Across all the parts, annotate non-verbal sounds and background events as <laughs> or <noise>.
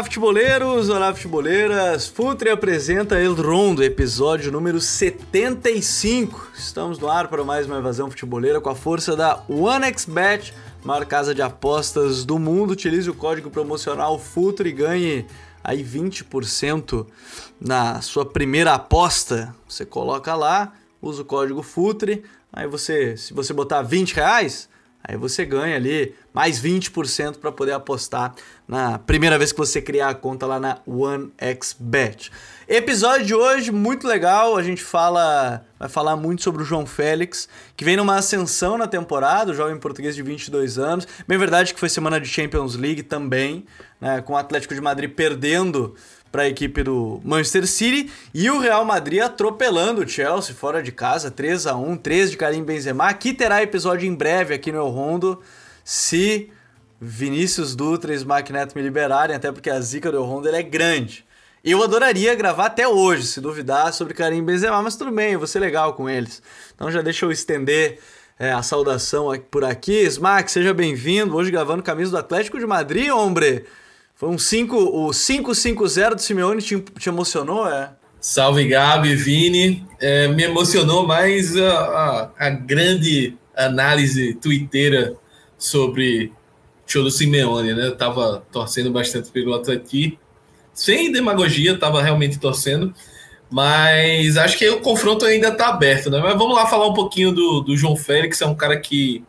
Olá, futeboleiros! Olá, futeboleiras! Futre apresenta El Rondo, episódio número 75. Estamos no ar para mais uma evasão futeboleira com a força da OneXBet, maior casa de apostas do mundo. Utilize o código promocional FUTRE e ganhe aí 20% na sua primeira aposta. Você coloca lá, usa o código FUTRE, aí você, se você botar 20 reais, Aí você ganha ali mais 20% para poder apostar na primeira vez que você criar a conta lá na OneXBet. Episódio de hoje muito legal, a gente fala, vai falar muito sobre o João Félix, que vem numa ascensão na temporada, o jovem português de 22 anos. Bem verdade que foi semana de Champions League também, né, com o Atlético de Madrid perdendo para a equipe do Manchester City e o Real Madrid atropelando o Chelsea fora de casa, 3 a 1 3 de Karim Benzema. Aqui terá episódio em breve aqui no El Rondo, se Vinícius Dutra e Smack Neto me liberarem, até porque a zica do El Rondo é grande. Eu adoraria gravar até hoje, se duvidar, sobre Karim Benzema, mas tudo bem, eu vou ser legal com eles. Então já deixa eu estender é, a saudação por aqui. Smack, seja bem-vindo. Hoje gravando camisa do Atlético de Madrid, hombre. Foi um 5, o 5-5-0 do Simeone te, te emocionou, é? Salve Gabi, Vini. É, me emocionou mais a, a, a, grande análise twitteira sobre Cholo Simeone, né? Eu tava torcendo bastante pelo Atleti. Sem demagogia, tava realmente torcendo. Mas acho que o confronto ainda tá aberto, né? Mas vamos lá falar um pouquinho do, do João Félix, é um cara que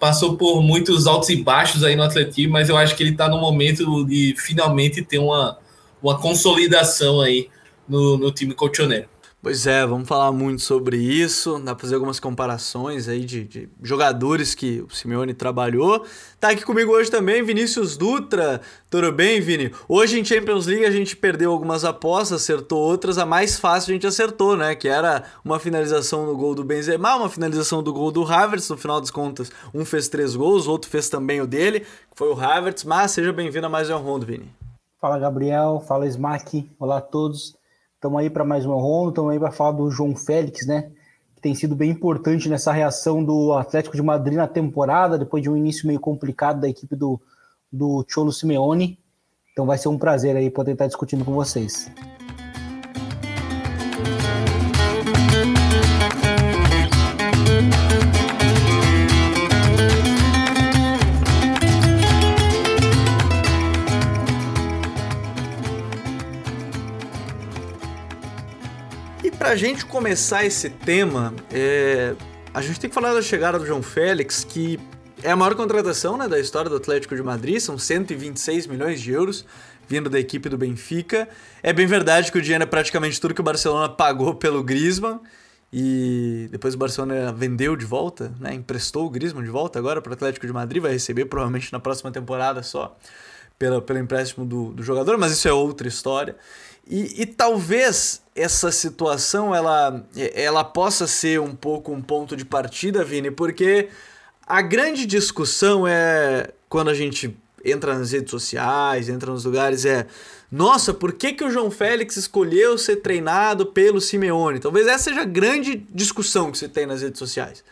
passou por muitos altos e baixos aí no Atlético, mas eu acho que ele está no momento de finalmente ter uma, uma consolidação aí no, no time colchoneiro. Pois é, vamos falar muito sobre isso. Dá para fazer algumas comparações aí de, de, jogadores que o Simeone trabalhou. Tá aqui comigo hoje também Vinícius Dutra. Tudo bem, Vini? Hoje em Champions League a gente perdeu algumas apostas, acertou outras. A mais fácil a gente acertou, né? Que era uma finalização no gol do Benzema, uma finalização do gol do Havertz. No final das contas, um fez três gols, o outro fez também o dele, que foi o Havertz. Mas seja bem-vindo a mais um round, Vini. Fala, Gabriel. Fala, Smack. Olá a todos. Estamos aí para mais uma ronda, estamos aí para falar do João Félix, né? Que tem sido bem importante nessa reação do Atlético de Madrid na temporada, depois de um início meio complicado da equipe do, do Cholo Simeone. Então vai ser um prazer aí poder estar discutindo com vocês. Para a gente começar esse tema, é... a gente tem que falar da chegada do João Félix, que é a maior contratação né, da história do Atlético de Madrid, são 126 milhões de euros vindo da equipe do Benfica. É bem verdade que o dinheiro é praticamente tudo que o Barcelona pagou pelo Griezmann, e depois o Barcelona vendeu de volta, né, emprestou o Griezmann de volta agora para o Atlético de Madrid, vai receber provavelmente na próxima temporada só pelo, pelo empréstimo do, do jogador, mas isso é outra história. E, e, talvez essa situação ela, ela possa ser um pouco um ponto de partida, Vini, porque a grande discussão é quando a gente entra nas redes sociais, entra nos lugares, é nossa, por que, que o João Félix escolheu ser treinado pelo Simeone? Talvez essa seja a grande discussão que você tem nas redes sociais.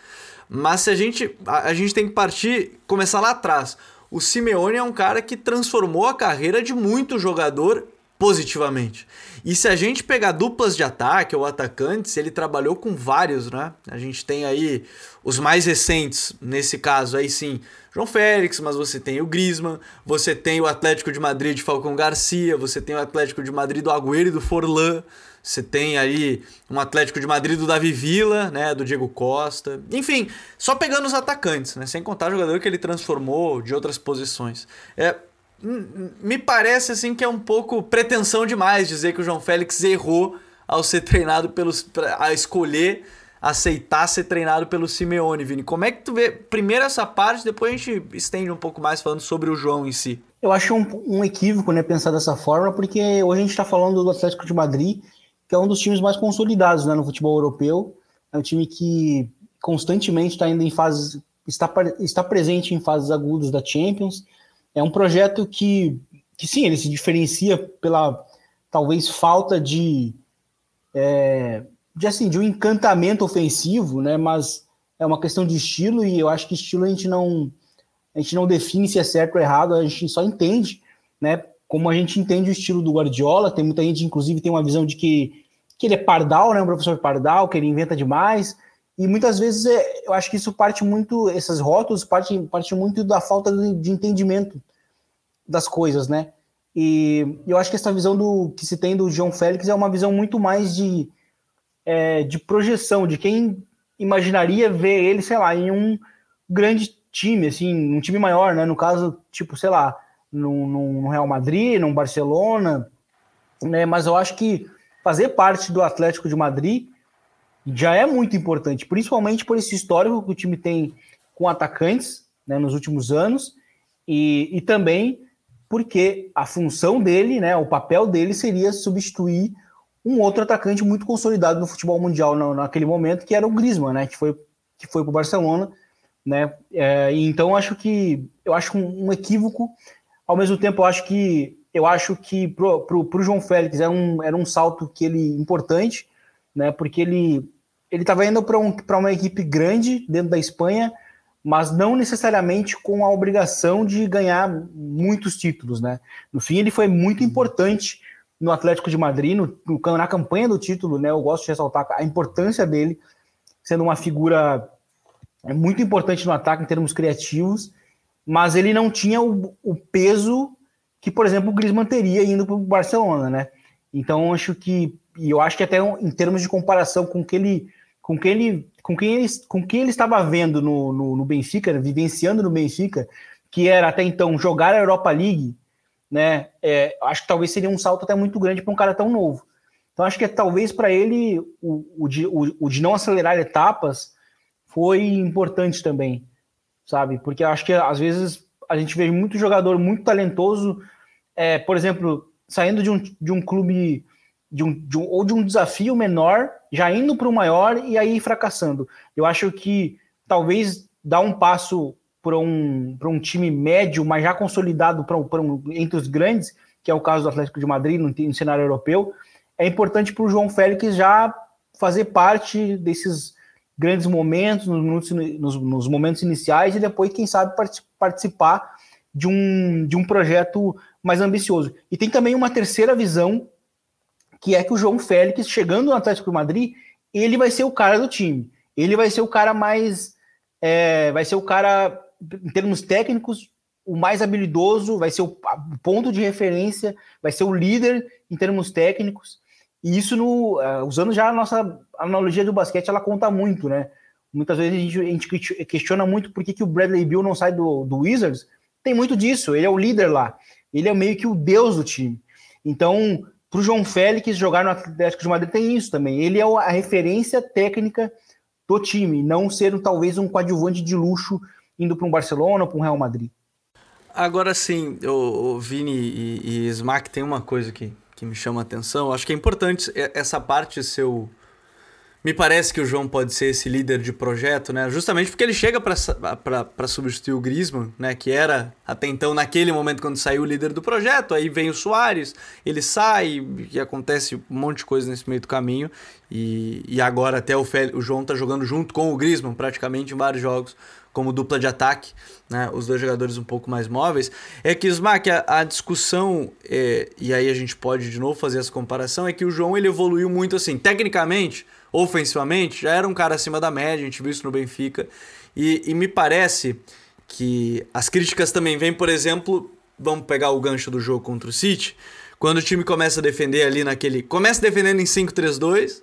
Mas se a gente, a, a gente tem que partir, começar lá atrás. O Simeone é um cara que transformou a carreira de muito jogador positivamente. E se a gente pegar duplas de ataque ou atacantes, ele trabalhou com vários, né? A gente tem aí os mais recentes, nesse caso aí sim, João Félix, mas você tem o Griezmann, você tem o Atlético de Madrid de Falcão Garcia, você tem o Atlético de Madrid do Agüero e do Forlan, você tem aí um Atlético de Madrid do Davi Villa, né, do Diego Costa. Enfim, só pegando os atacantes, né, sem contar o jogador que ele transformou de outras posições. É, me parece assim que é um pouco pretensão demais dizer que o João Félix errou ao ser treinado pelos a escolher aceitar ser treinado pelo Simeone, Vini. Como é que tu vê primeiro essa parte, depois a gente estende um pouco mais falando sobre o João em si. Eu acho um, um equívoco, né, pensar dessa forma, porque hoje a gente está falando do Atlético de Madrid, que é um dos times mais consolidados, né, no futebol europeu. É um time que constantemente está indo em fases, está, está presente em fases agudas da Champions é um projeto que, que sim, ele se diferencia pela talvez falta de, é, de assim, de um encantamento ofensivo, né? Mas é uma questão de estilo e eu acho que estilo a gente não a gente não define se é certo ou errado, a gente só entende, né? como a gente entende o estilo do Guardiola, tem muita gente, inclusive, tem uma visão de que, que ele é pardal, né? Um professor pardal, que ele inventa demais. E muitas vezes é, eu acho que isso parte muito, esses rótulos parte, parte muito da falta de entendimento das coisas, né? E eu acho que essa visão do que se tem do João Félix é uma visão muito mais de, é, de projeção, de quem imaginaria ver ele, sei lá, em um grande time, assim, um time maior, né? No caso, tipo, sei lá, no, Real Madrid, no Barcelona, né? Mas eu acho que fazer parte do Atlético de Madrid já é muito importante, principalmente por esse histórico que o time tem com atacantes né, nos últimos anos, e, e também porque a função dele, né, o papel dele seria substituir um outro atacante muito consolidado no futebol mundial na, naquele momento, que era o Griezmann, né, que foi que foi para o Barcelona, né? É, então acho que eu acho um, um, equívoco. Ao mesmo tempo, eu acho que eu acho que pro, pro, João Félix era um, era um salto que ele importante, né? Porque ele ele estava indo para um, uma equipe grande dentro da Espanha, mas não necessariamente com a obrigação de ganhar muitos títulos, né? No fim, ele foi muito importante no Atlético de Madrid, no, no, na campanha do título, né? Eu gosto de ressaltar a importância dele, sendo uma figura muito importante no ataque em termos criativos, mas ele não tinha o, o peso que, por exemplo, o Griezmann teria indo para o Barcelona, né? Então, acho que, e eu acho que até em termos de comparação com que ele com quem ele, com quem ele, com quem ele estava vendo no, no, no Benfica, vivenciando no Benfica, que era até então jogar a Europa League, né? É, acho que talvez seria um salto até muito grande para um cara tão novo. Então acho que é, talvez para ele o, o, de, o, o de não acelerar etapas foi importante também, sabe? Porque acho que às vezes a gente vê muito jogador muito talentoso, é, por exemplo, saindo de um, de um clube de um, de um, ou de um desafio menor, já indo para o maior e aí fracassando. Eu acho que talvez dar um passo para um, um time médio, mas já consolidado pra, pra um, entre os grandes, que é o caso do Atlético de Madrid no, no cenário europeu, é importante para o João Félix já fazer parte desses grandes momentos, nos, nos, nos, momentos iniciais, e depois, quem sabe, participar de um, de um projeto mais ambicioso. E tem também uma terceira visão que é que o João Félix, chegando no Atlético Madrid, ele vai ser o cara do time. Ele vai ser o cara mais. É, vai ser o cara, em termos técnicos, o mais habilidoso, vai ser o ponto de referência, vai ser o líder em termos técnicos. E isso, no, uh, usando já a nossa analogia do basquete, ela conta muito, né? Muitas vezes a gente, a gente questiona muito por que, que o Bradley Bill não sai do, do Wizards. Tem muito disso, ele é o líder lá. Ele é meio que o deus do time. Então, para o João Félix jogar no Atlético de Madrid tem isso também. Ele é a referência técnica do time, não ser talvez um coadjuvante de luxo indo para um Barcelona ou para um Real Madrid. Agora sim, o, o Vini e, e Smack tem uma coisa que, que me chama a atenção. Acho que é importante essa parte seu me parece que o João pode ser esse líder de projeto, né? Justamente porque ele chega para substituir o Griezmann, né? Que era até então, naquele momento, quando saiu o líder do projeto. Aí vem o Soares, ele sai e acontece um monte de coisa nesse meio do caminho. E, e agora até o, Fel, o João tá jogando junto com o Griezmann praticamente em vários jogos como dupla de ataque, né, os dois jogadores um pouco mais móveis, é que, Smack, a, a discussão, é, e aí a gente pode de novo fazer essa comparação, é que o João ele evoluiu muito assim, tecnicamente, ofensivamente, já era um cara acima da média, a gente viu isso no Benfica. E, e me parece que as críticas também vêm, por exemplo, vamos pegar o gancho do jogo contra o City, quando o time começa a defender ali naquele. Começa defendendo em 5-3-2,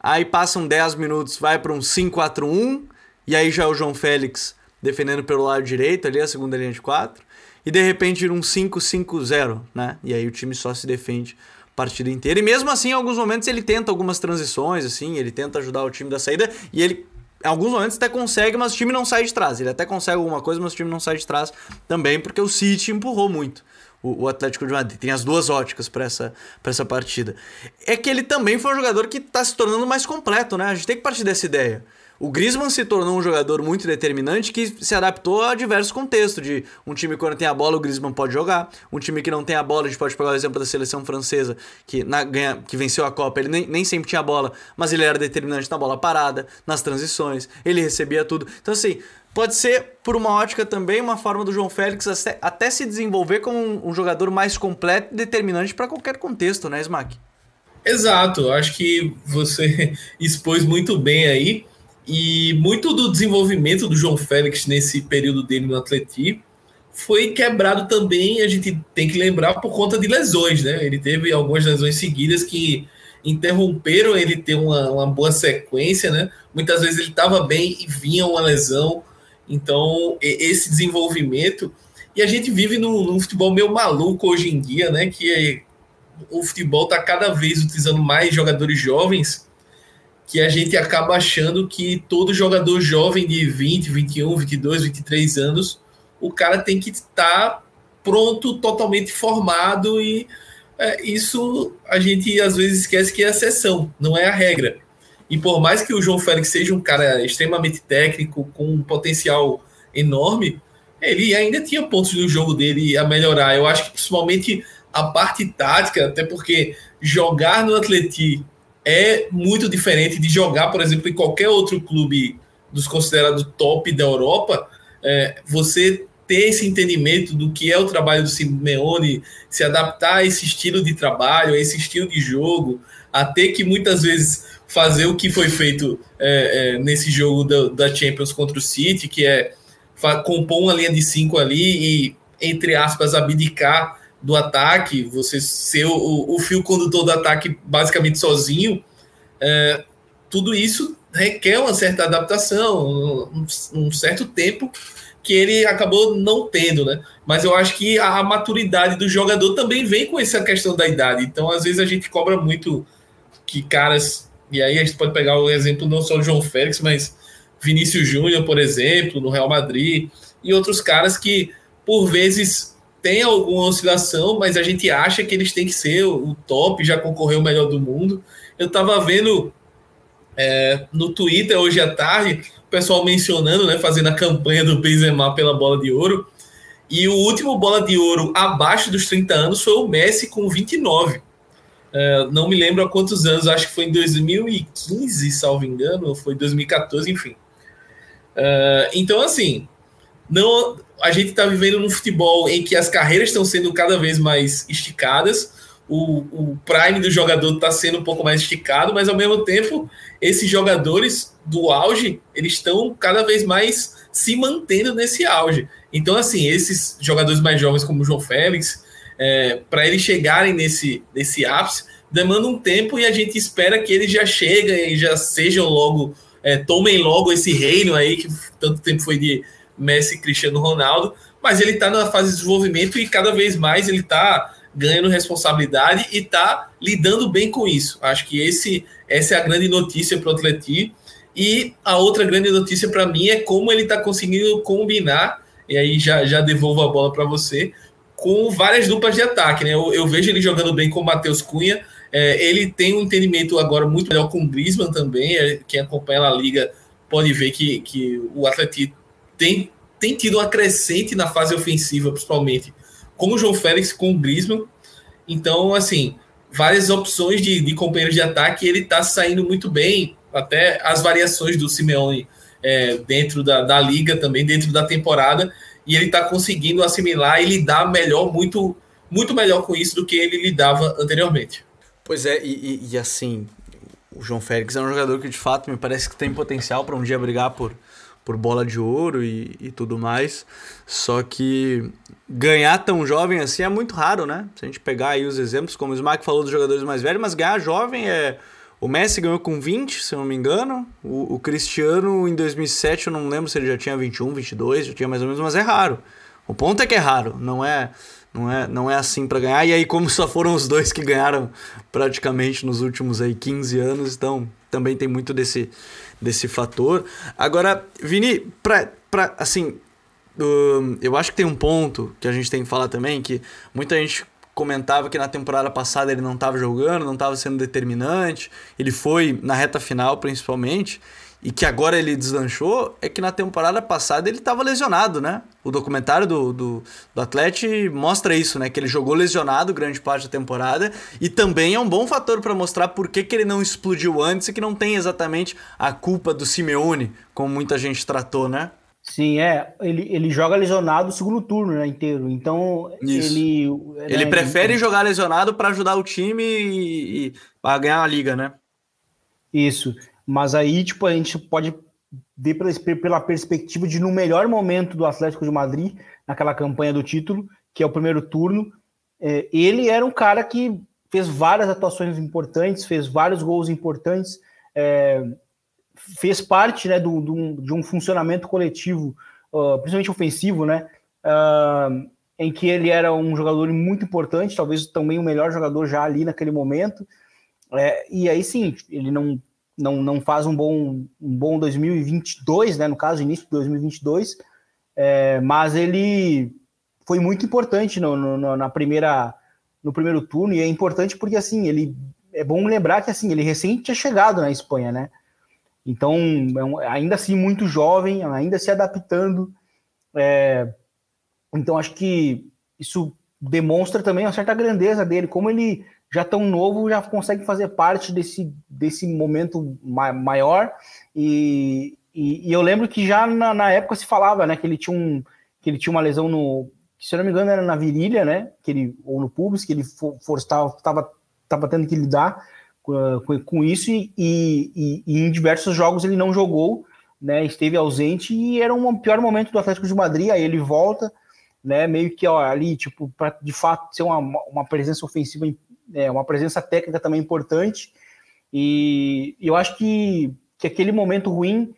aí passam 10 minutos, vai para um 5-4-1, e aí já é o João Félix defendendo pelo lado direito, ali a segunda linha de 4, e de repente um 5-5-0, né? E aí o time só se defende partida inteira. E mesmo assim, em alguns momentos ele tenta algumas transições, assim, ele tenta ajudar o time da saída e ele em alguns momentos até consegue, mas o time não sai de trás. Ele até consegue alguma coisa, mas o time não sai de trás também, porque o City empurrou muito o, o Atlético de Madrid. Tem as duas óticas para essa, essa partida. É que ele também foi um jogador que está se tornando mais completo, né? A gente tem que partir dessa ideia. O Griezmann se tornou um jogador muito determinante que se adaptou a diversos contextos. De um time quando tem a bola, o Griezmann pode jogar. Um time que não tem a bola, a gente pode pegar o exemplo da seleção francesa, que, na, ganha, que venceu a Copa. Ele nem, nem sempre tinha a bola, mas ele era determinante na bola parada, nas transições. Ele recebia tudo. Então, assim, pode ser, por uma ótica também, uma forma do João Félix até se desenvolver como um, jogador mais completo e determinante para qualquer contexto, né, Smack? Exato, acho que você <laughs> expôs muito bem aí. E muito do desenvolvimento do João Félix nesse período dele no Atleti foi quebrado também, a gente tem que lembrar, por conta de lesões, né? Ele teve algumas lesões seguidas que interromperam ele ter uma, uma boa sequência, né? Muitas vezes ele estava bem e vinha uma lesão. Então, esse desenvolvimento. E a gente vive num, num futebol meio maluco hoje em dia, né? Que é, o futebol está cada vez utilizando mais jogadores jovens, que a gente acaba achando que todo jogador jovem de 20, 21, 22, 23 anos, o cara tem que estar tá pronto, totalmente formado e é, isso a gente às vezes esquece que é a exceção, não é a regra. E por mais que o João Félix seja um cara extremamente técnico, com um potencial enorme, ele ainda tinha pontos no jogo dele a melhorar. Eu acho que principalmente a parte tática, até porque jogar no Atleti é muito diferente de jogar, por exemplo, em qualquer outro clube dos considerados top da Europa. É, você ter esse entendimento do que é o trabalho do Simeone, se adaptar a esse estilo de trabalho, a esse estilo de jogo, a ter que muitas vezes fazer o que foi feito é, é, nesse jogo da, da, Champions contra o City, que é compor uma linha de cinco ali e, entre aspas, abdicar do ataque, você ser o, o fio condutor do ataque basicamente sozinho, é, tudo isso requer uma certa adaptação, um, um certo tempo que ele acabou não tendo, né? Mas eu acho que a, maturidade do jogador também vem com essa questão da idade. Então, às vezes, a gente cobra muito que caras. E aí a gente pode pegar o exemplo não só do João Félix, mas Vinícius Júnior, por exemplo, no Real Madrid, e outros caras que, por vezes, tem alguma oscilação, mas a gente acha que eles têm que ser o top, já concorreu o melhor do mundo. Eu estava vendo é, no Twitter hoje à tarde o pessoal mencionando, né, fazendo a campanha do Benzema pela bola de ouro. E o último bola de ouro abaixo dos 30 anos foi o Messi com 29. Uh, não me lembro há quantos anos, acho que foi em 2015, salvo engano, ou foi 2014, enfim. Uh, então, assim, não, a gente está vivendo num futebol em que as carreiras estão sendo cada vez mais esticadas, o, o prime do jogador está sendo um pouco mais esticado, mas ao mesmo tempo, esses jogadores do auge, eles estão cada vez mais se mantendo nesse auge. Então, assim, esses jogadores mais jovens como o João Félix, é, para eles chegarem nesse, nesse ápice, demanda um tempo e a gente espera que eles já cheguem e já sejam logo, é, tomem logo esse reino aí, que tanto tempo foi de Messi Cristiano Ronaldo, mas ele está na fase de desenvolvimento e cada vez mais ele está ganhando responsabilidade e está lidando bem com isso. Acho que esse, essa é a grande notícia para o Atleti. E a outra grande notícia para mim é como ele está conseguindo combinar, e aí já, já devolvo a bola para você, com várias duplas de ataque. Né? Eu, eu vejo ele jogando bem com o Matheus Cunha. É, ele tem um entendimento agora muito melhor com o Griezmann também. É, quem acompanha a liga pode ver que, que o Atleti tem, tem tido uma crescente na fase ofensiva, principalmente com o João Félix, com o Griezmann. Então, assim, várias opções de, de companheiros de ataque, ele está saindo muito bem, até as variações do Simeone é, dentro da, da liga também, dentro da temporada, e ele está conseguindo assimilar e lidar melhor, muito, muito melhor com isso do que ele lidava anteriormente. Pois é, e, e, e assim, o João Félix é um jogador que de fato me parece que tem potencial para um dia brigar por, por bola de ouro e, e tudo mais. Só que ganhar tão jovem assim é muito raro, né? Se a gente pegar aí os exemplos, como o Smack falou dos jogadores mais velhos, mas ganhar jovem é. O Messi ganhou com 20, se eu não me engano. O, o Cristiano, em 2007, eu não lembro se ele já tinha 21, 22, já tinha mais ou menos, mas é raro. O ponto é que é raro, não é não é, não é assim para ganhar. E aí, como só foram os dois que ganharam praticamente nos últimos aí 15 anos, então também tem muito desse, desse fator. Agora, Vini, pra, pra, assim, uh, eu acho que tem um ponto que a gente tem que falar também, que muita gente comentava que na temporada passada ele não estava jogando, não estava sendo determinante, ele foi na reta final principalmente, e que agora ele deslanchou, é que na temporada passada ele estava lesionado, né? O documentário do, do, do Atlético mostra isso, né? Que ele jogou lesionado grande parte da temporada e também é um bom fator para mostrar por que, que ele não explodiu antes e que não tem exatamente a culpa do Simeone, como muita gente tratou, né? Sim, é. Ele, ele joga lesionado o segundo turno né, inteiro. Então, Isso. ele. Ele né, prefere ele... jogar lesionado para ajudar o time e, e para ganhar a liga, né? Isso. Mas aí, tipo, a gente pode ver pela, pela perspectiva de, no melhor momento do Atlético de Madrid, naquela campanha do título, que é o primeiro turno, é, ele era um cara que fez várias atuações importantes, fez vários gols importantes. É, fez parte né, do, do, de um funcionamento coletivo, uh, principalmente ofensivo, né, uh, em que ele era um jogador muito importante, talvez também o melhor jogador já ali naquele momento. É, e aí sim, ele não, não, não faz um bom, um bom 2022, né, no caso, início de 2022, é, mas ele foi muito importante no, no, na primeira, no primeiro turno, e é importante porque assim, ele é bom lembrar que assim, ele recém tinha chegado na Espanha, né? Então, é ainda assim, muito jovem, ainda se adaptando. É, então, acho que isso demonstra também uma certa grandeza dele, como ele já tão novo já consegue fazer parte desse, desse momento ma maior. E, e, e, eu lembro que já na, na, época se falava né, que ele tinha um que ele tinha uma lesão no, se eu não me engano era na virilha, né, que ele ou no pubis que ele estava tava tendo que lidar com, com isso e, e, e, em diversos jogos ele não jogou, né? Esteve ausente e era um pior momento do Atlético de Madrid. Aí ele volta, né? Meio que ó, ali, tipo, para de fato ser uma, uma presença ofensiva, é, uma presença técnica também importante. E, eu acho que, que aquele momento ruim,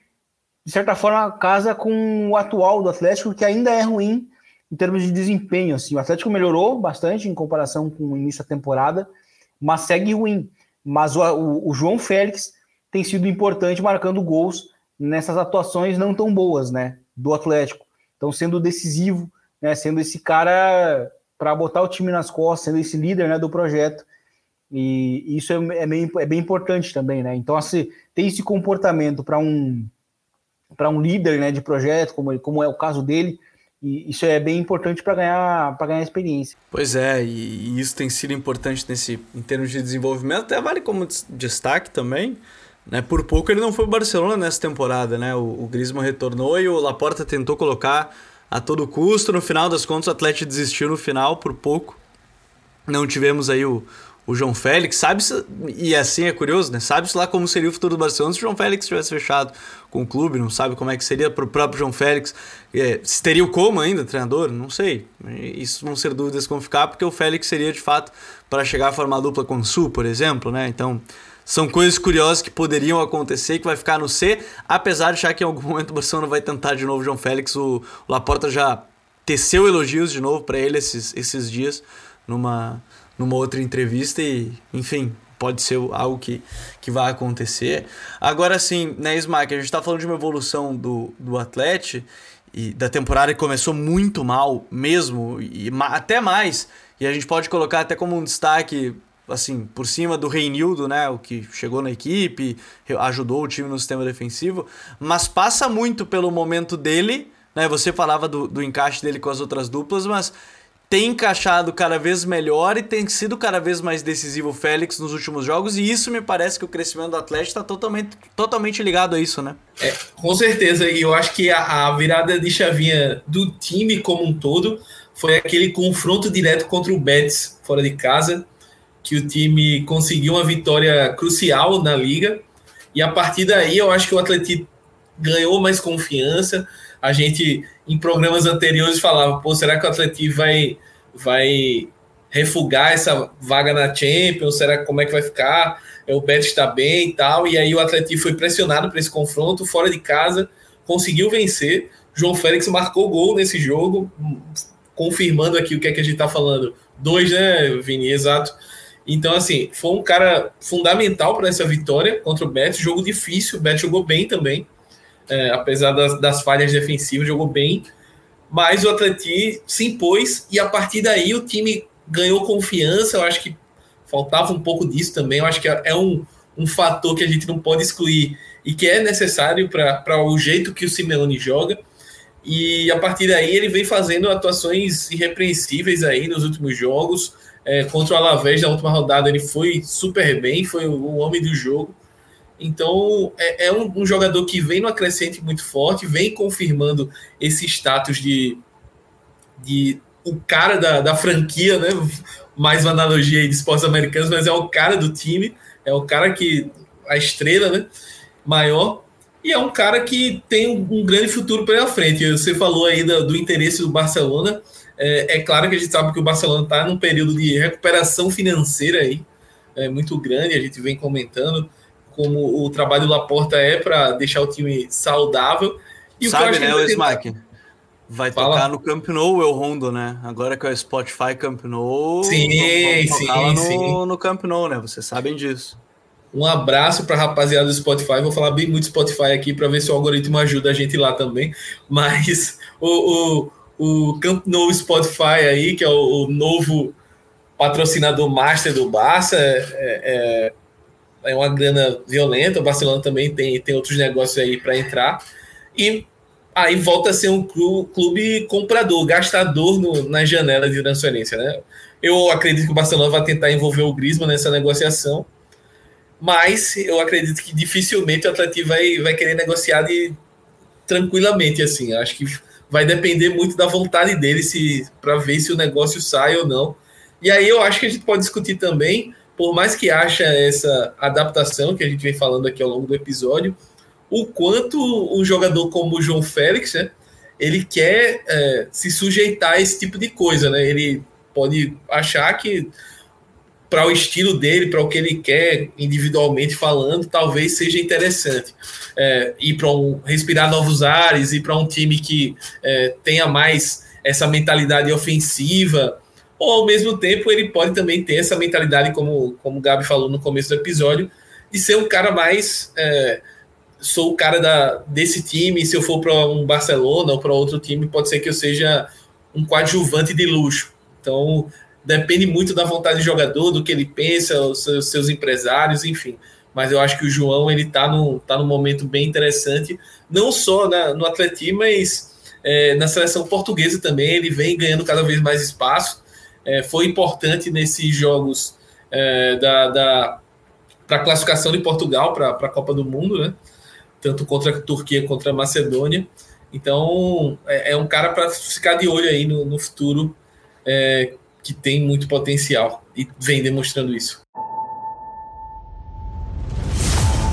de certa forma, casa com o atual do Atlético, que ainda é ruim em termos de desempenho. Assim, o Atlético melhorou bastante em comparação com o início da temporada, mas segue ruim. Mas o, o, o João Félix tem sido importante marcando gols nessas atuações não tão boas, né, do Atlético. Então, sendo decisivo, né, sendo esse cara para botar o time nas costas, sendo esse líder, né, do projeto. E isso é, é, bem, é bem importante também, né? Então, assim, ter esse comportamento para um para um líder, né, de projeto, como, como é o caso dele, e isso é bem importante para ganhar, para ganhar experiência. Pois é, e, e, isso tem sido importante nesse, em termos de desenvolvimento, até vale como destaque também. Né? Por pouco ele não foi o Barcelona nessa temporada, né? O, o Griezmann retornou e o Laporta tentou colocar a todo custo. No final das contas, o Atlético desistiu no final por pouco. Não tivemos aí o, o João Félix, sabe e assim é curioso, né? Sabe-se lá como seria o futuro do Barcelona se o João Félix tivesse fechado com o clube, não sabe como é que seria para o próprio João Félix. É, se teria o como ainda, treinador? Não sei. Isso vão ser dúvidas como ficar, porque o Félix seria de fato para chegar a formar dupla com o Sul, por exemplo, né? Então, são coisas curiosas que poderiam acontecer e que vai ficar no C, apesar de achar que em algum momento o Barcelona vai tentar de novo o João Félix. O, o Laporta já teceu elogios de novo para ele esses, esses dias numa numa outra entrevista e, enfim, pode ser algo que, que vai acontecer. Agora sim, né, Smack, a gente está falando de uma evolução do, do Atlético e da temporada que começou muito mal mesmo, e até mais. E a gente pode colocar até como um destaque, assim, por cima do Reinildo, né, o que chegou na equipe, ajudou o time no sistema defensivo, mas passa muito pelo momento dele, né, você falava do, do encaixe dele com as outras duplas, mas tem encaixado cada vez melhor e tem sido cada vez mais decisivo o Félix nos últimos jogos, e isso me parece que o crescimento do Atlético está totalmente, totalmente ligado a isso, né? É, com certeza, e eu acho que a, a, virada de chavinha do time como um todo foi aquele confronto direto contra o Betis fora de casa, que o time conseguiu uma vitória crucial na liga, e a partir daí eu acho que o Atlético ganhou mais confiança, a gente em programas anteriores falava, pô, será que o Atlético vai, vai refugar essa vaga na Champions? Será como é que vai ficar? É, o Betis está bem e tal. E aí o Atlético foi pressionado para esse confronto, fora de casa, conseguiu vencer. João Félix marcou gol nesse jogo, confirmando aqui o que é que a gente está falando. Dois, né, Vini? Exato. Então, assim, foi um cara fundamental para essa vitória contra o Betis. Jogo difícil, o Betis jogou bem também é, apesar das, das, falhas defensivas, jogou bem. Mas o Atleti se impôs e a partir daí o time ganhou confiança. Eu acho que faltava um pouco disso também. Eu acho que é um, um fator que a gente não pode excluir e que é necessário para o jeito que o Simeone joga. E a partir daí ele vem fazendo atuações irrepreensíveis aí nos últimos jogos. É, contra o Alavés na última rodada ele foi super bem, foi o homem do jogo. Então, é, é um, um, jogador que vem no acrescente muito forte, vem confirmando esse status de, de o cara da, da franquia, né? Mais uma analogia de esportes americanos, mas é o cara do time, é o cara que. a estrela, né? Maior. E é um cara que tem um, um grande futuro pela frente. Você falou aí do, do interesse do Barcelona. É, é, claro que a gente sabe que o Barcelona está num período de recuperação financeira aí, é, muito grande, a gente vem comentando como o trabalho do Laporta é para deixar o time saudável. E Sabe, né, o Smack? Vai Fala. tocar no Camp Nou, o Rondo, né? Agora que é o Spotify Camp Nou, sim, sim, no, no Camp Nou, né? Vocês sabem disso. Um abraço para a rapaziada do Spotify. Vou falar bem muito Spotify aqui para ver se o algoritmo ajuda a gente lá também. <laughs> Mas o, o, o Camp Nou Spotify aí, que é o, o novo patrocinador master do Barça, é, é, é uma grana violenta. O Barcelona também tem, tem outros negócios aí para entrar. E aí volta a ser um clube comprador, gastador no, na janela de transferência, né? Eu acredito que o Barcelona vai tentar envolver o Griezmann nessa negociação, mas eu acredito que dificilmente o Atlético vai, vai querer negociar de, tranquilamente, assim. Acho que vai depender muito da vontade dele se para ver se o negócio sai ou não. E aí eu acho que a gente pode discutir também por mais que acha essa adaptação que a gente vem falando aqui ao longo do episódio, o quanto um jogador como o João Félix, né, ele quer é, se sujeitar a esse tipo de coisa, né? Ele pode achar que para o estilo dele, para o que ele quer individualmente falando, talvez seja interessante é, ir para um respirar novos ares, ir para um time que é, tenha mais essa mentalidade ofensiva, ou ao mesmo tempo ele pode também ter essa mentalidade, como, como o Gabi falou no começo do episódio, de ser um cara mais. É, sou o cara da, desse time, se eu for para um Barcelona ou para outro time, pode ser que eu seja um coadjuvante de luxo. Então, depende muito da vontade do jogador, do que ele pensa, os seus, empresários, enfim. Mas eu acho que o João ele está num, tá num momento bem interessante, não só na, no Atlético, mas é, na seleção portuguesa também. Ele vem ganhando cada vez mais espaço é, foi importante nesses jogos é, da, da para classificação de Portugal para a Copa do Mundo, né? tanto contra a Turquia contra a Macedônia. Então é, é um cara para ficar de olho aí no, no futuro é, que tem muito potencial e vem demonstrando isso.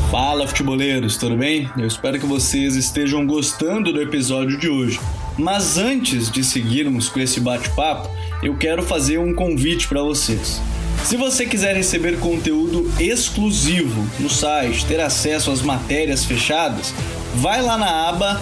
Fala futeboleiros, tudo bem? Eu espero que vocês estejam gostando do episódio de hoje. Mas antes de seguirmos com esse bate-papo, eu quero fazer um convite para vocês. Se você quiser receber conteúdo exclusivo no site, ter acesso às matérias fechadas, vai lá na aba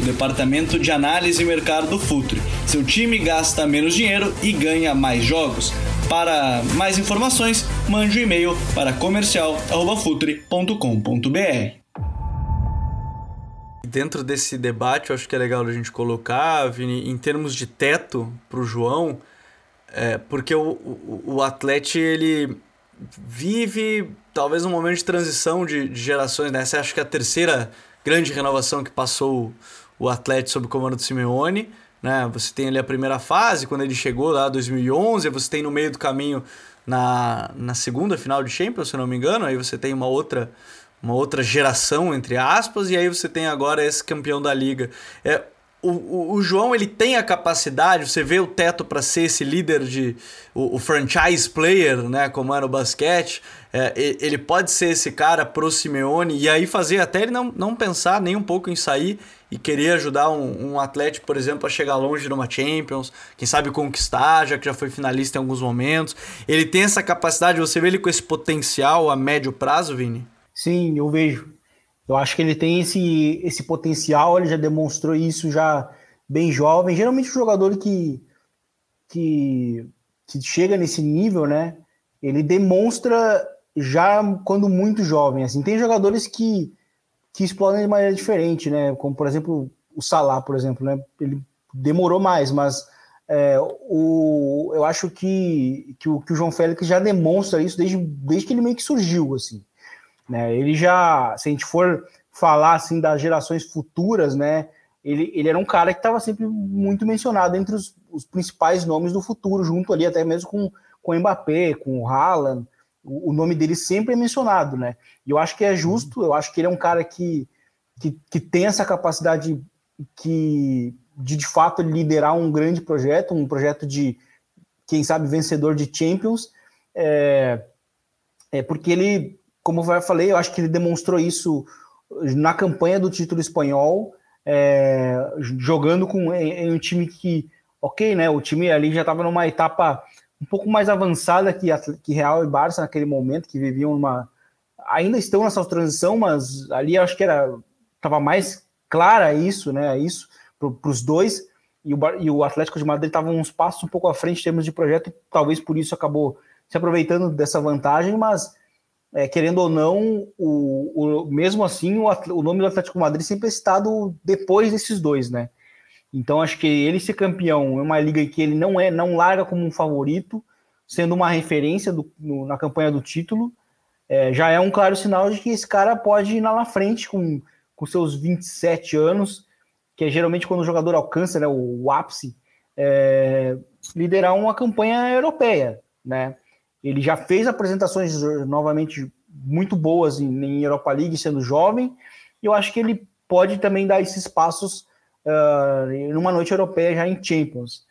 o departamento de análise e mercado do Futuri. Seu time gasta menos dinheiro e ganha mais jogos. Para mais informações, mande um e-mail para comercial@futuri.com.br. Dentro desse debate, eu acho que é legal a gente colocar, Vini, em termos de teto para o João, é, porque o, o, o Atlético ele vive talvez um momento de transição de, de gerações, né? Essa acho que é a terceira grande renovação que passou o Atlético sob o comando do Simeone, né? Você tem ali a primeira fase, quando ele chegou lá, 2011, você tem no meio do caminho na, na segunda final de Champions, se não me engano, aí você tem uma outra uma outra geração, entre aspas, e aí você tem agora esse campeão da liga. É, o, o, o, João ele tem a capacidade, você vê o teto para ser esse líder de o, o, franchise player, né, como era o basquete, é, ele pode ser esse cara pro Simeone e aí fazer até ele não, não pensar nem um pouco em sair e querer ajudar um, um atleta, por exemplo, a chegar longe numa Champions, quem sabe conquistar, já que já foi finalista em alguns momentos. Ele tem essa capacidade, você vê ele com esse potencial a médio prazo, Vini? Sim, eu vejo. Eu acho que ele tem esse, esse potencial, ele já demonstrou isso já bem jovem. Geralmente o jogador que, que, que chega nesse nível, né? Ele demonstra já quando muito jovem. Assim, tem jogadores que, que explodem de maneira diferente, né? Como por exemplo o Salah, por exemplo, né? Ele demorou mais, mas é, o, eu acho que, que, o, que o João Félix já demonstra isso desde, desde que ele meio que surgiu, assim. Né? Ele já, se a gente for falar assim das gerações futuras, né? Ele, ele era um cara que estava sempre muito mencionado entre os, os, principais nomes do futuro, junto ali até mesmo com, com o Mbappé, com o Haaland. O, o, nome dele sempre é mencionado, né? E eu acho que é justo, eu acho que ele é um cara que, que, que tem essa capacidade que de de fato liderar um grande projeto, um projeto de, quem sabe, vencedor de Champions, é, é porque ele, como eu falei, eu acho que ele demonstrou isso na campanha do título espanhol, é, jogando com em, em, um time que, ok, né? O time ali já estava numa etapa um pouco mais avançada que, que Real e Barça naquele momento, que viviam uma. Ainda estão nessa transição, mas ali acho que era estava mais clara isso, né? Isso para os dois. E o, e o Atlético de Madrid estava uns passos um pouco à frente em termos de projeto, e talvez por isso acabou se aproveitando dessa vantagem, mas é, querendo ou não, o, o, mesmo assim, o, o nome do Atlético Madrid sempre é citado depois desses dois, né? Então acho que ele ser campeão é uma liga que ele não é, não larga como um favorito, sendo uma referência do, no, na campanha do título, é, já é um claro sinal de que esse cara pode ir lá na frente com, com seus 27 anos que é geralmente quando o jogador alcança né, o, o ápice, é, liderar uma campanha europeia, né? Ele já fez apresentações novamente muito boas em, em Europa League, sendo jovem, e eu acho que ele pode também dar esses passos uh, numa noite europeia já em Champions.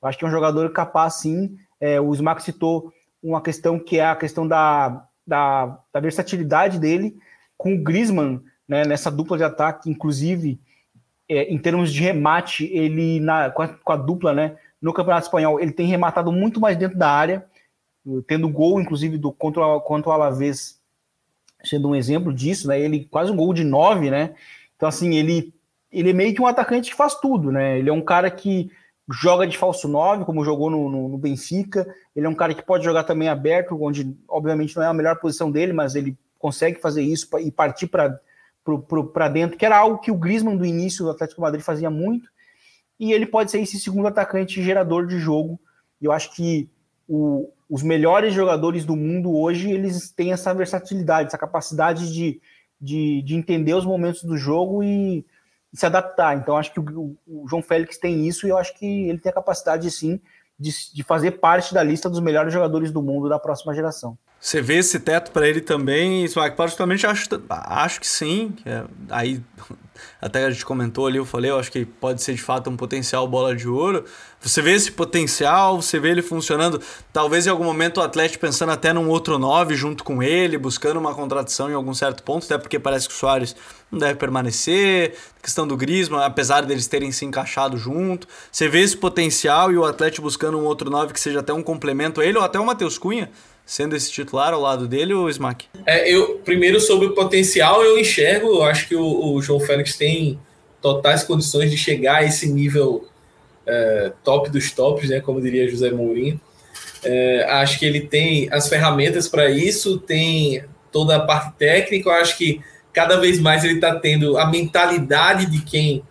Eu acho que é um jogador capaz, sim. É, o Smack citou uma questão que é a questão da, da, da versatilidade dele com o Griezmann, né, nessa dupla de ataque, inclusive é, em termos de remate, ele na, com a, com, a, dupla, né? No Campeonato Espanhol, ele tem rematado muito mais dentro da área, tendo gol, inclusive, do contra, contra o Alavés, sendo um exemplo disso, né? Ele quase um gol de nove, né? Então, assim, ele, ele é meio que um atacante que faz tudo, né? Ele é um cara que joga de falso nove, como jogou no, no, no Benfica. Ele é um cara que pode jogar também aberto, onde, obviamente, não é a melhor posição dele, mas ele consegue fazer isso e partir para dentro, que era algo que o Griezmann do início do Atlético Madrid fazia muito, e ele pode ser esse segundo atacante gerador de jogo. Eu acho que o, os melhores jogadores do mundo hoje, eles têm essa versatilidade, essa capacidade de, de, de entender os momentos do jogo e, e se adaptar. Então, acho que o, o, João Félix tem isso e eu acho que ele tem a capacidade, sim, de, de fazer parte da lista dos melhores jogadores do mundo da próxima geração. Você vê esse teto para ele também, Smack? Particularmente acho, acho que sim. É, aí até a gente comentou ali, eu falei, eu acho que pode ser de fato um potencial bola de ouro. Você vê esse potencial, você vê ele funcionando. Talvez em algum momento o Atlético pensando até num outro 9 junto com ele, buscando uma contradição em algum certo ponto, até porque parece que o Soares não deve permanecer. A questão do Griezmann, apesar deles terem se encaixado junto. Você vê esse potencial e o Atlético buscando um outro 9 que seja até um complemento a ele, ou até o Matheus Cunha sendo esse titular ao lado dele, ou Smack? É, eu, primeiro, sobre o potencial, eu enxergo, eu acho que o, o João Félix tem totais condições de chegar a esse nível é, top dos tops, né, como diria José Mourinho. É, acho que ele tem as ferramentas para isso, tem toda a parte técnica. Eu acho que cada vez mais ele está tendo a mentalidade de quem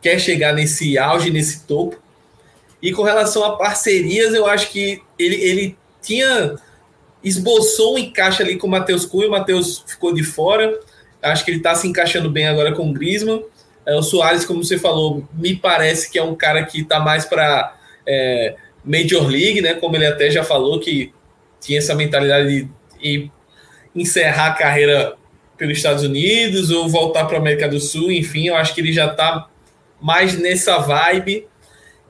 quer chegar nesse auge, nesse topo. E com relação a parcerias, eu acho que ele, ele tinha esboçou um encaixe ali com o Matheus Cunha, o Matheus ficou de fora. Acho que ele está se encaixando bem agora com o Griezmann. É, o Soares, como você falou, me parece que é um cara que está mais para é, Major League, né? Como ele até já falou, que tinha essa mentalidade de encerrar a carreira pelos Estados Unidos ou voltar para a América do Sul. Enfim, eu acho que ele já está mais nessa vibe.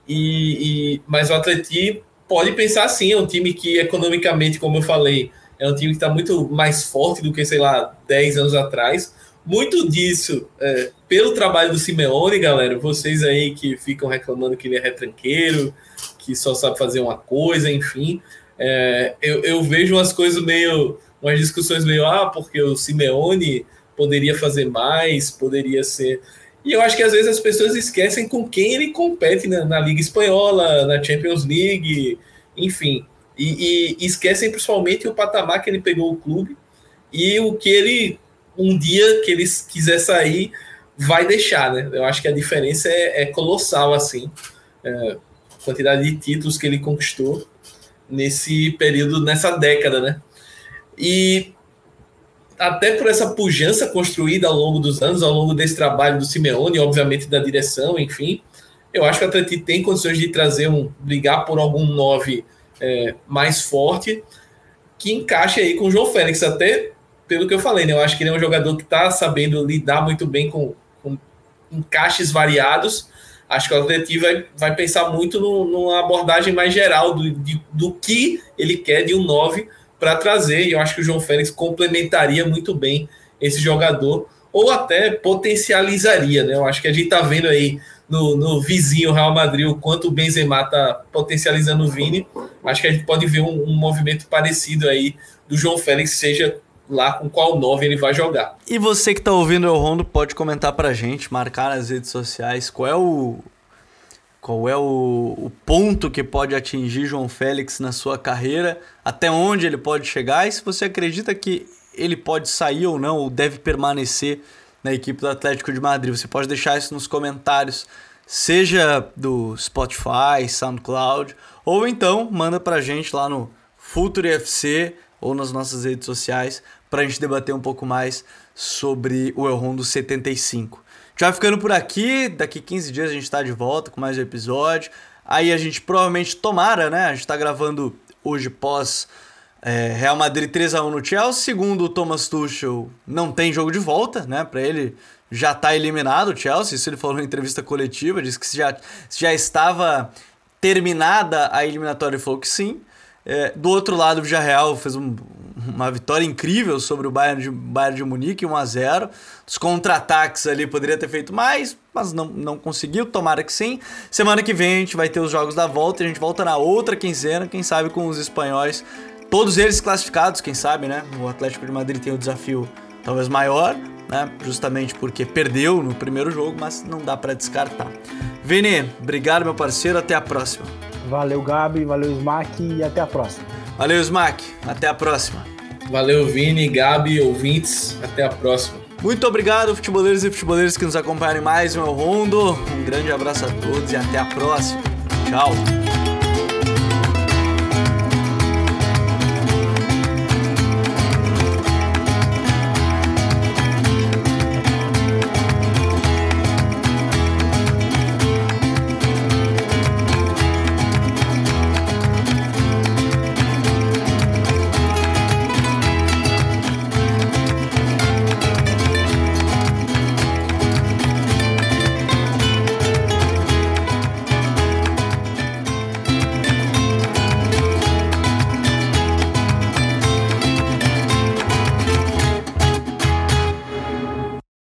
E, e mas o Atleti pode pensar assim, é um time que economicamente, como eu falei, é um time que está muito mais forte do que, sei lá, 10 anos atrás. Muito disso, é, pelo trabalho do Simeone, galera, vocês aí que ficam reclamando que ele é retranqueiro, que só sabe fazer uma coisa, enfim, é, eu, eu vejo umas coisas meio, umas discussões meio, ah, porque o Simeone poderia fazer mais, poderia ser e eu acho que às vezes as pessoas esquecem com quem ele compete na, na Liga Espanhola, na Champions League, enfim. E, e, esquecem principalmente o patamar que ele pegou o clube e o que ele, um dia que ele quiser sair, vai deixar, né? Eu acho que a diferença é, é colossal, assim. É, quantidade de títulos que ele conquistou nesse período, nessa década, né? E até por essa pujança construída ao longo dos anos, ao longo desse trabalho do Simeone, obviamente da direção, enfim, eu acho que o Atlético tem condições de trazer um, brigar por algum 9 é, mais forte, que encaixe aí com o João Félix, até pelo que eu falei, né? Eu acho que ele é um jogador que está sabendo lidar muito bem com, com encaixes variados. Acho que o Atlético vai, vai pensar muito no, numa abordagem mais geral do, de, do que ele quer de um 9 para trazer. E eu acho que o João Félix complementaria muito bem esse jogador, ou até potencializaria, né? Eu acho que a gente está vendo aí no, no, vizinho Real Madrid o quanto o Benzema está potencializando o Vini. Acho que a gente pode ver um, um movimento parecido aí do João Félix, seja lá com qual 9 ele vai jogar. E você que está ouvindo o Rondo pode comentar para a gente, marcar nas redes sociais qual é o qual é o, o ponto que pode atingir João Félix na sua carreira? Até onde ele pode chegar? E se você acredita que ele pode sair ou não, ou deve permanecer na equipe do Atlético de Madrid? Você pode deixar isso nos comentários, seja do Spotify, SoundCloud, ou então manda pra gente lá no Future FC ou nas nossas redes sociais para a gente debater um pouco mais sobre o Elrondo 75 gente vai ficando por aqui. Daqui 15 dias a gente está de volta com mais um episódio. Aí a gente provavelmente tomara, né? A gente está gravando hoje pós é, Real Madrid 3 a 1 no Chelsea. Segundo o Thomas Tuchel, não tem jogo de volta, né? Para ele já tá eliminado o Chelsea. Isso ele falou em entrevista coletiva, disse que já, já estava terminada a eliminatória, e falou que sim. É, do outro lado, o Villarreal fez um, uma vitória incrível sobre o Bayern de, Bayern de Munique, 1 a 0 Os contra-ataques ali poderia ter feito mais, mas não, não conseguiu, tomara que sim. Semana que vem a gente vai ter os jogos da volta, a gente volta na outra quinzena, quem sabe com os espanhóis, todos eles classificados, quem sabe, né? O Atlético de Madrid tem o desafio talvez maior, né? Justamente porque perdeu no primeiro jogo, mas não dá para descartar. Vini, obrigado meu parceiro, até a próxima. Valeu, Gabi, valeu, Smack e até a próxima. Valeu, Smack, até a próxima. Valeu, Vini, Gabi, ouvintes, até a próxima. Muito obrigado, futeboleiros e futeboleiras que nos acompanham mais um Rondo. Um grande abraço a todos e até a próxima. Tchau.